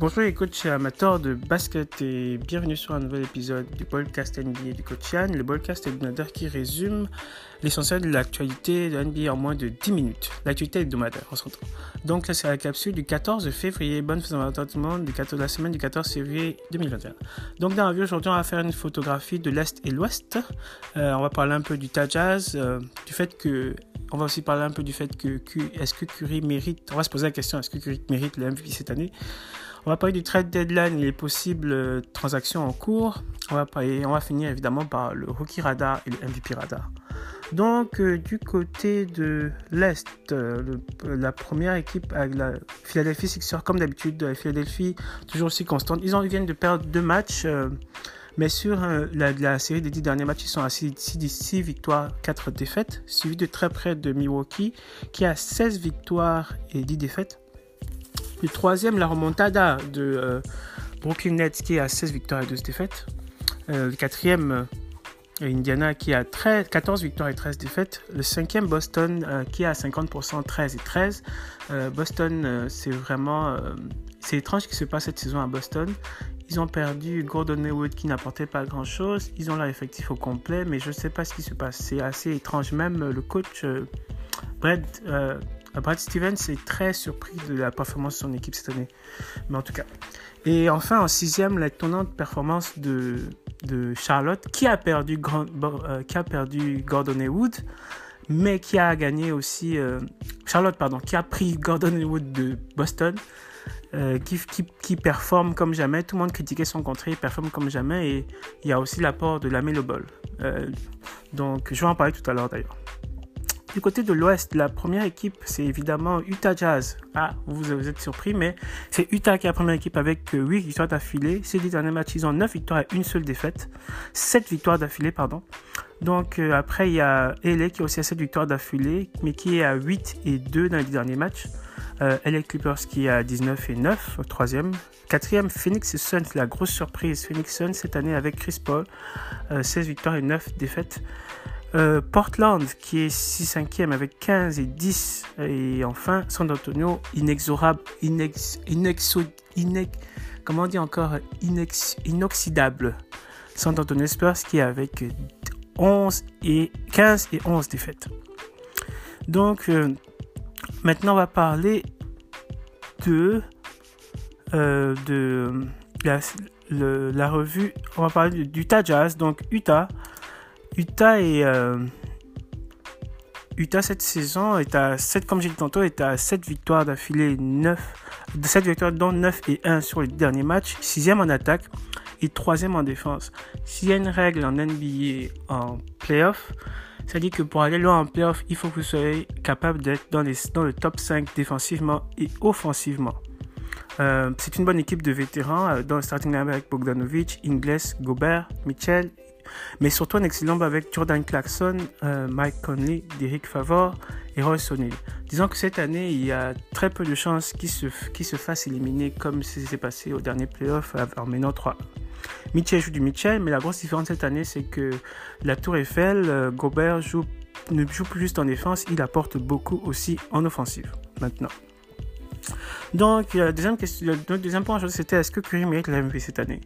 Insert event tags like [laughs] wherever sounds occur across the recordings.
Bonjour les coachs amateurs de basket et bienvenue sur un nouvel épisode du podcast NBA du coach Yann, le podcast hebdomadaire qui résume l'essentiel de l'actualité de NBA en moins de 10 minutes. L'actualité hebdomadaire, on s'entend. Donc là c'est la capsule du 14 février, bonne fin de monde du 14, la semaine du 14 février 2021. Donc dans la vie aujourd'hui on va faire une photographie de l'Est et l'Ouest. Euh, on va parler un peu du Tajaz, euh, du fait que on va aussi parler un peu du fait que est-ce que Curry mérite, on va se poser la question, est-ce que Curry mérite le MVP cette année? On va parler du trade deadline et les possibles euh, transactions en cours. On va, parler, on va finir évidemment par le rookie radar et le MVP radar. Donc euh, du côté de l'Est, euh, la première équipe avec la Philadelphie Sixers, comme d'habitude, la Philadelphie toujours aussi constante. Ils, ils viennent de perdre deux matchs. Mais sur la, série des 10 derniers matchs, ils sont à 6, victoires, 4 défaites, suivi de très près de Milwaukee, qui a 16 victoires et 10 défaites. Le troisième, la remontada de euh, Brooklyn Nets, qui a 16 victoires et 12 défaites. Euh, le quatrième, Indiana, qui a 14 victoires et 13 défaites. Le cinquième, Boston, qui a 50%, 13 et 13. Boston, c'est vraiment... c'est étrange ce qui se passe cette saison à Boston. Ils ont perdu Gordon Hayward qui n'apportait pas grand chose. Ils ont leur effectif au complet, mais je ne sais pas ce qui se passe. C'est assez étrange. Même le coach euh, Brad, euh, Brad Stevens est très surpris de la performance de son équipe cette année. Mais en tout cas. Et enfin, en sixième, la l'étonnante performance de, Charlotte qui a perdu, euh, qui a perdu Gordon Hayward mais qui a gagné aussi Charlotte pardon qui a pris Gordon Hayward de Boston euh, qui, performe comme jamais. Tout le monde critiquait son contrat, il performe comme jamais. Et il y a aussi l'apport de la Melo Ball. Euh, donc, je vais en parler tout à l'heure d'ailleurs. Du côté de l'Ouest, la première équipe, c'est évidemment Utah Jazz. Ah, vous, vous êtes surpris, mais c'est Utah qui est la première équipe avec 8 euh, victoires d'affilée. Ces 10 derniers matchs, ils ont 9 victoires et une seule défaite. 7 victoires d'affilée, pardon. Donc après, il y a LA qui a aussi 7 victoires d'affilée, mais qui est à 8 et 2 dans les 10 derniers matchs. Euh, LA Clippers qui a 19 et 9 au troisième. Quatrième, Phoenix Suns, la grosse surprise. Phoenix Suns cette année avec Chris Paul, 16 euh, victoires et 9 défaites. Euh, Portland qui est 6-5e avec 15 et 10. Et enfin, San Antonio, inexorable, inex, inexo, comment on dit encore, inex, inoxydable. San Antonio Spurs qui est avec 11 et 15 et 11 défaites. Donc, euh, Maintenant, on va parler de, euh, de la, revue. On va parler d'Utah Jazz. Donc, Utah. Utah est. Euh, Utah cette saison est à 7, comme j'ai dit tantôt, est à 7 victoires d'affilée, 9, 7 victoires dont 9 et 1 sur les derniers matchs, 6ème en attaque et 3ème en défense. S'il y a une règle en NBA en playoff, c'est-à-dire que pour aller loin en playoff, il faut que vous soyez capable d'être dans, dans le top 5 défensivement et offensivement. Euh, c'est une bonne équipe de vétérans euh, dans le starting line avec Bogdanovic, Ingles, Gobert, Mitchell, mais surtout un excellent avec Jordan Clarkson, euh, Mike Conley, Derek Favor et Royce O'Neal. Disons que cette année, il y a très peu de chances qu'ils se, qu se fassent éliminer comme s'est passé au dernier playoff en menant 3 Mitchell joue du Mitchell, mais la grosse différence cette année, c'est que la Tour Eiffel, euh, Gobert ne joue plus juste en défense, il apporte beaucoup aussi en offensive maintenant. Donc, la deuxième, question, le deuxième point, c'était est-ce que Curry mérite la MVP cette année?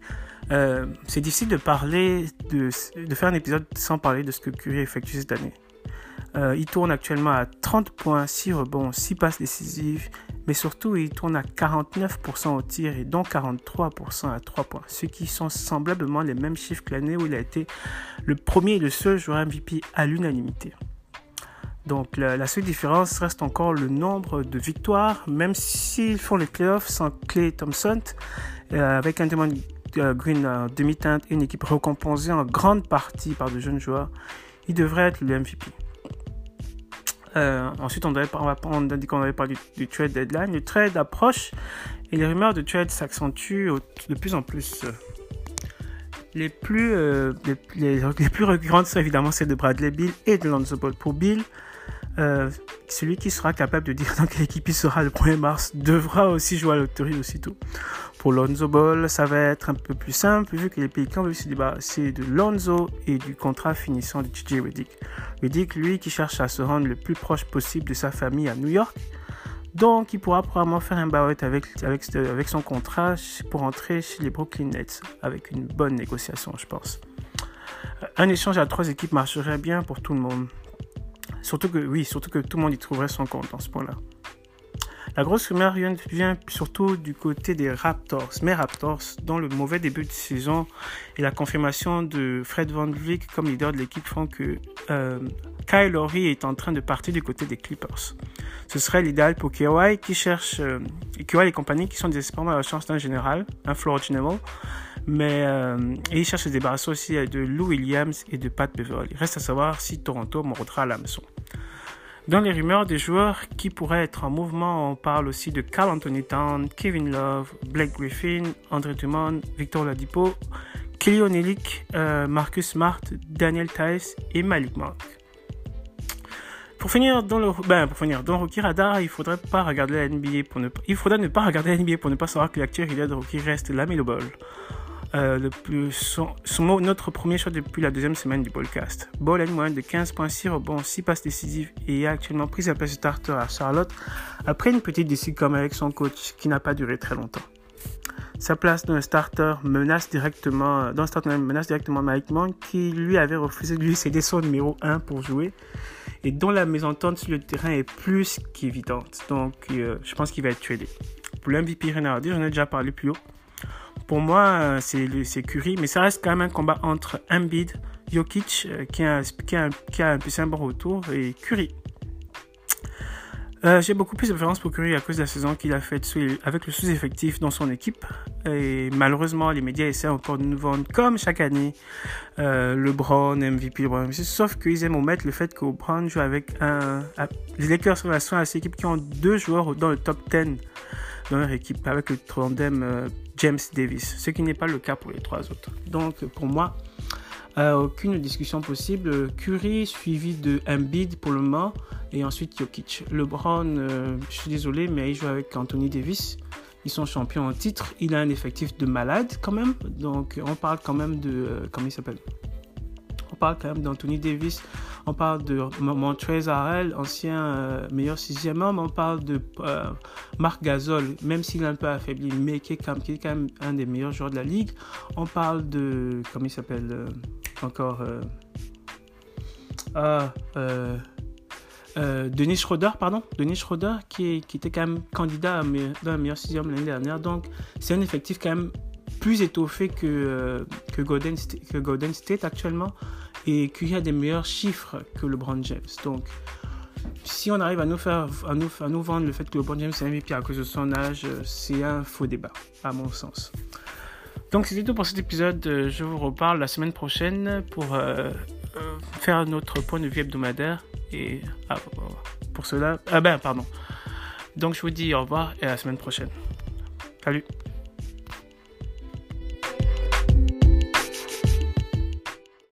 Euh, C'est difficile de parler, de, de, faire un épisode sans parler de ce que Curry effectue cette année. Euh, il tourne actuellement à 30 points, 6 rebonds, 6 passes décisives, mais surtout il tourne à 49% au tir et donc 43% à 3 points, ce qui sont semblablement les mêmes chiffres que l'année où il a été le premier et le seul joueur MVP à l'unanimité. Donc la, seule différence reste encore le nombre de victoires, même s'ils font les playoffs sans Clay Thompson, euh, avec un Demon euh, Green en demi-teinte et une équipe récompensée en grande partie par de jeunes joueurs, il devrait être le MVP. Euh, ensuite, on, devait, on, va, avait parlé du, trade deadline. Le trade approche et les rumeurs de trade s'accentuent de plus en plus. Les plus, euh, sont évidemment celles de Bradley Bill et de Lonzo Ball. Pour Bill, euh, celui qui sera capable de dire [laughs] dans quelle équipe il sera le 1er mars devra aussi jouer à l'autorité aussitôt. Pour Lonzo Ball, ça va être un peu plus simple vu que les Pelicans veulent se débarrasser de Lonzo et du contrat finissant de TJ Reddick. Reddick, lui, qui cherche à se rendre le plus proche possible de sa famille à New York. Donc, il pourra probablement faire un buyout avec, son contrat pour entrer chez les Brooklyn Nets avec une bonne négociation, je pense. Un échange à trois équipes marcherait bien pour tout le monde. Surtout que, oui, surtout que tout le monde y trouverait son compte dans ce point-là. La grosse rumeur vient surtout du côté des Raptors. Mais Raptors, dans le mauvais début de saison et la confirmation de Fred Van Vliet comme leader de l'équipe font que euh, Kyle Lowry est en train de partir du côté des Clippers. Ce serait l'idéal pour Kawhi qui cherche, euh, Kawhi et compagnie qui sont désespérément à la chance d'un général, un floor general. Mais euh, et il cherche à se débarrasser aussi de Lou Williams et de Pat Beverly. Reste à savoir si Toronto mordra la maison. Dans les rumeurs des joueurs qui pourraient être en mouvement, on parle aussi de Carl Anthony Town, Kevin Love, Blake Griffin, André Dumont, Victor Ladipo, Kelly Onelik, euh, Marcus Smart, Daniel Tice et Malik Monk. Pour finir dans le ben, pour finir dans Rookie Radar, il faudrait pas regarder la NBA pour ne il ne pas regarder la NBA pour ne pas savoir que l'actuel leader de Rookie reste Lamelo Ball. Euh, le plus, notre premier choix depuis la deuxième semaine du podcast. Ball a une moyenne de 15.6 rebonds, 6 passes décisives et a actuellement pris sa place de starter à Charlotte après une petite décision avec son coach qui n'a pas duré très longtemps. Sa place dans le starter menace directement, dans le starter directement Mike Monk qui lui avait refusé de lui céder son numéro 1 pour jouer et dont la mésentente sur le terrain est plus qu'évidente. Donc euh, je pense qu'il va être tradé. Pour l'MVP Renardi, j'en ai déjà parlé plus haut. Pour moi, c'est Curry, mais ça reste quand même un combat entre Embiid, Jokic, euh, qui a, qui a, qui un un bon retour, et Curry. Euh, j'ai beaucoup plus de préférence pour Curry à cause de la saison qu'il a faite avec le sous-effectif dans son équipe. Et malheureusement, les médias essaient encore de nous vendre, comme chaque année, euh, LeBron, MVP, LeBron. Sauf qu'ils aiment omettre le fait que LeBron joue avec un. Les Lakers sont à ces équipes qui ont deux joueurs dans le top 10 dans leur équipe, avec le tandem euh, James Davis, ce qui n'est pas le cas pour les trois autres. Donc pour moi, euh, aucune discussion possible. Curry suivi de Embiid pour le moment et ensuite Jokic. LeBron, euh, je suis désolé, mais il joue avec Anthony Davis. Ils sont champions en titre. Il a un effectif de malade quand même. Donc on parle quand même de... Euh, comment il s'appelle? Parle quand même d'Anthony Davis on parle de Montrez Harrell, ancien euh, meilleur sixième homme. On parle de euh, Marc Gasol, même s'il est un peu affaibli, mais qui est, quand même, un des meilleurs joueurs de la ligue. On parle de. Comment il s'appelle euh, Encore. Ah, Denis Schroeder, pardon, Denis Schroeder, qui, était quand même candidat à un meilleur sixième l'année dernière. Donc, c'est un effectif quand même plus étoffé que, que, Golden, que Golden State actuellement et qu'il y a des meilleurs chiffres que LeBron James. Donc, si on arrive à nous faire, à nous, à nous vendre le fait que LeBron James est MVP à cause de son âge, c'est un faux débat, à mon sens. Donc, c'était tout pour cet épisode. Je vous reparle la semaine prochaine pour euh, euh, faire notre point de vue hebdomadaire. Et ah, pour cela, ah ben, pardon. Donc, je vous dis au revoir et à la semaine prochaine. Salut!